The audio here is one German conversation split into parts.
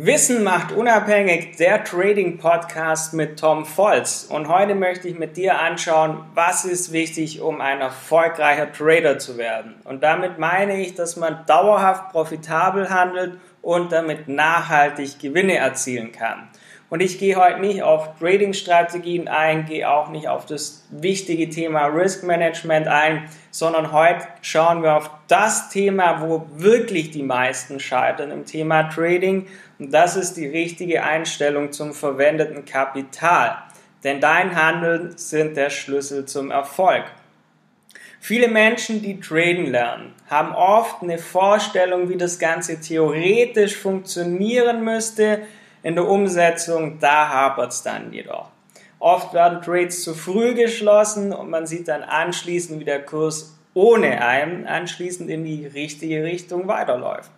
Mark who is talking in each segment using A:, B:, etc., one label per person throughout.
A: Wissen macht unabhängig der Trading Podcast mit Tom Volz. Und heute möchte ich mit dir anschauen, was ist wichtig, um ein erfolgreicher Trader zu werden. Und damit meine ich, dass man dauerhaft profitabel handelt und damit nachhaltig Gewinne erzielen kann. Und ich gehe heute nicht auf Trading-Strategien ein, gehe auch nicht auf das wichtige Thema Risk Management ein, sondern heute schauen wir auf das Thema, wo wirklich die meisten scheitern im Thema Trading. Und das ist die richtige Einstellung zum verwendeten Kapital. Denn dein Handeln sind der Schlüssel zum Erfolg. Viele Menschen, die traden lernen, haben oft eine Vorstellung, wie das Ganze theoretisch funktionieren müsste, in der Umsetzung, da hapert es dann jedoch. Oft werden Trades zu früh geschlossen und man sieht dann anschließend, wie der Kurs ohne einen anschließend in die richtige Richtung weiterläuft.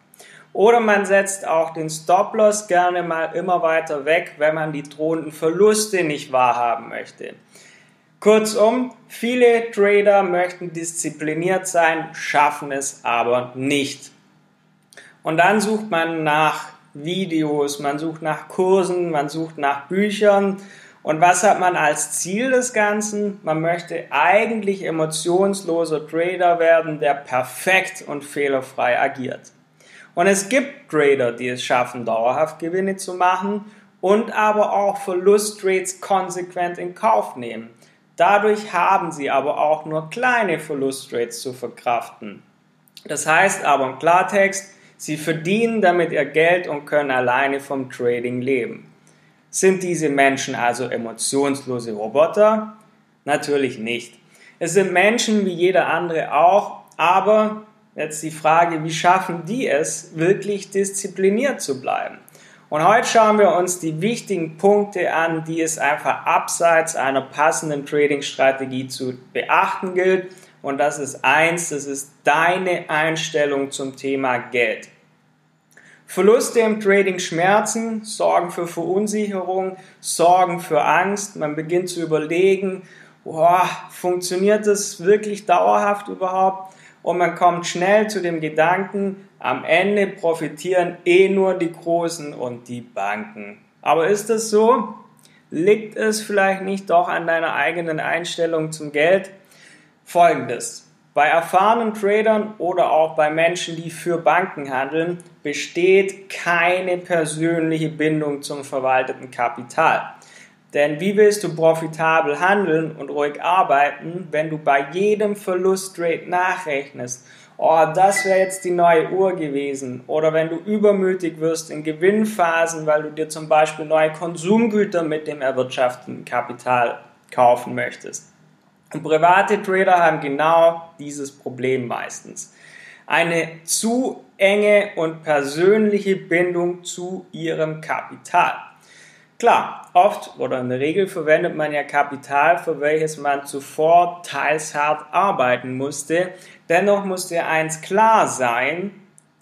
A: Oder man setzt auch den Stop-Loss gerne mal immer weiter weg, wenn man die drohenden Verluste nicht wahrhaben möchte. Kurzum, viele Trader möchten diszipliniert sein, schaffen es aber nicht. Und dann sucht man nach Videos, man sucht nach Kursen, man sucht nach Büchern. Und was hat man als Ziel des Ganzen? Man möchte eigentlich emotionsloser Trader werden, der perfekt und fehlerfrei agiert. Und es gibt Trader, die es schaffen, dauerhaft Gewinne zu machen und aber auch Verlusttrades konsequent in Kauf nehmen. Dadurch haben sie aber auch nur kleine Verlusttrades zu verkraften. Das heißt aber im Klartext, Sie verdienen damit ihr Geld und können alleine vom Trading leben. Sind diese Menschen also emotionslose Roboter? Natürlich nicht. Es sind Menschen wie jeder andere auch, aber jetzt die Frage, wie schaffen die es, wirklich diszipliniert zu bleiben? Und heute schauen wir uns die wichtigen Punkte an, die es einfach abseits einer passenden Trading-Strategie zu beachten gilt und das ist eins, das ist deine Einstellung zum Thema Geld. Verluste im Trading schmerzen, sorgen für Verunsicherung, sorgen für Angst. Man beginnt zu überlegen, boah, funktioniert das wirklich dauerhaft überhaupt? Und man kommt schnell zu dem Gedanken, am Ende profitieren eh nur die Großen und die Banken. Aber ist das so? Liegt es vielleicht nicht doch an deiner eigenen Einstellung zum Geld? Folgendes. Bei erfahrenen Tradern oder auch bei Menschen, die für Banken handeln, besteht keine persönliche Bindung zum verwalteten Kapital. Denn wie willst du profitabel handeln und ruhig arbeiten, wenn du bei jedem Verlusttrade nachrechnest, oh, das wäre jetzt die neue Uhr gewesen, oder wenn du übermütig wirst in Gewinnphasen, weil du dir zum Beispiel neue Konsumgüter mit dem erwirtschafteten Kapital kaufen möchtest. Und private Trader haben genau dieses Problem meistens. Eine zu enge und persönliche Bindung zu ihrem Kapital. Klar, oft oder in der Regel verwendet man ja Kapital, für welches man zuvor teils hart arbeiten musste. Dennoch muss dir eins klar sein,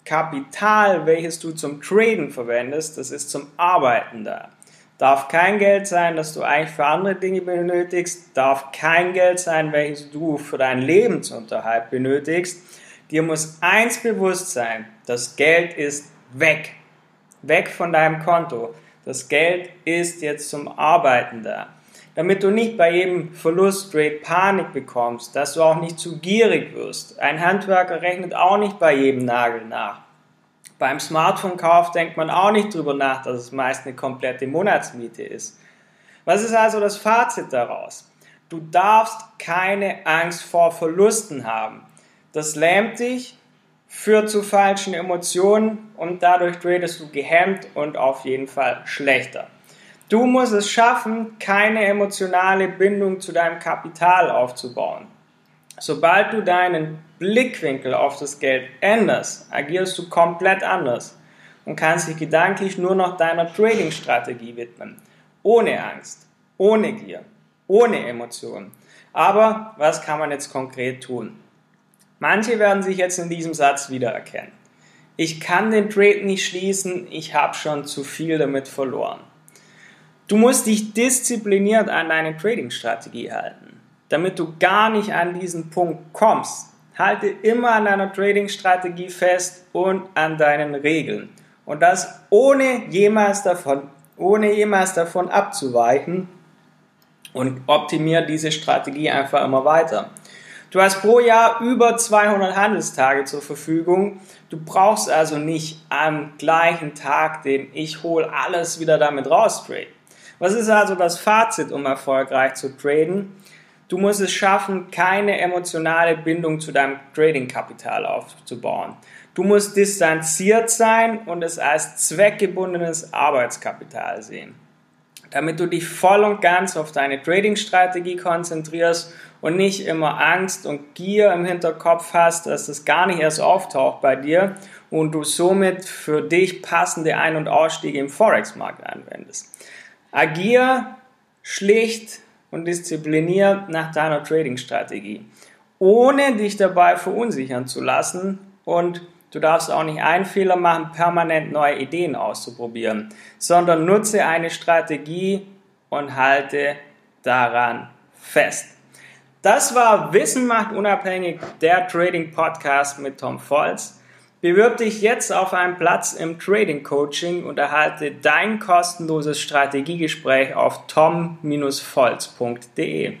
A: Kapital, welches du zum Traden verwendest, das ist zum Arbeiten da. Darf kein Geld sein, das du eigentlich für andere Dinge benötigst. Darf kein Geld sein, welches du für deinen Lebensunterhalt benötigst. Dir muss eins bewusst sein, das Geld ist weg. Weg von deinem Konto. Das Geld ist jetzt zum Arbeiten da. Damit du nicht bei jedem Verlusttrade Panik bekommst, dass du auch nicht zu gierig wirst. Ein Handwerker rechnet auch nicht bei jedem Nagel nach. Beim Smartphone-Kauf denkt man auch nicht drüber nach, dass es meist eine komplette Monatsmiete ist. Was ist also das Fazit daraus? Du darfst keine Angst vor Verlusten haben. Das lähmt dich, führt zu falschen Emotionen und dadurch tradest du gehemmt und auf jeden Fall schlechter. Du musst es schaffen, keine emotionale Bindung zu deinem Kapital aufzubauen. Sobald du deinen Blickwinkel auf das Geld änderst, agierst du komplett anders und kannst dich gedanklich nur noch deiner Trading-Strategie widmen. Ohne Angst, ohne Gier, ohne Emotionen. Aber was kann man jetzt konkret tun? Manche werden sich jetzt in diesem Satz wiedererkennen. Ich kann den Trade nicht schließen, ich habe schon zu viel damit verloren. Du musst dich diszipliniert an deine Trading-Strategie halten damit du gar nicht an diesen Punkt kommst. Halte immer an deiner Trading-Strategie fest und an deinen Regeln. Und das ohne jemals davon, ohne jemals davon abzuweichen und optimiere diese Strategie einfach immer weiter. Du hast pro Jahr über 200 Handelstage zur Verfügung. Du brauchst also nicht am gleichen Tag den ich hole alles wieder damit raus trade. Was ist also das Fazit, um erfolgreich zu traden? Du musst es schaffen, keine emotionale Bindung zu deinem Trading-Kapital aufzubauen. Du musst distanziert sein und es als zweckgebundenes Arbeitskapital sehen. Damit du dich voll und ganz auf deine Trading-Strategie konzentrierst und nicht immer Angst und Gier im Hinterkopf hast, dass das gar nicht erst auftaucht bei dir und du somit für dich passende Ein- und Ausstiege im Forex-Markt anwendest. Agier schlicht und diszipliniert nach deiner Trading-Strategie, ohne dich dabei verunsichern zu lassen und du darfst auch nicht einen Fehler machen, permanent neue Ideen auszuprobieren, sondern nutze eine Strategie und halte daran fest. Das war Wissen macht unabhängig, der Trading Podcast mit Tom Volz. Bewirb dich jetzt auf einen Platz im Trading Coaching und erhalte dein kostenloses Strategiegespräch auf tom-volz.de.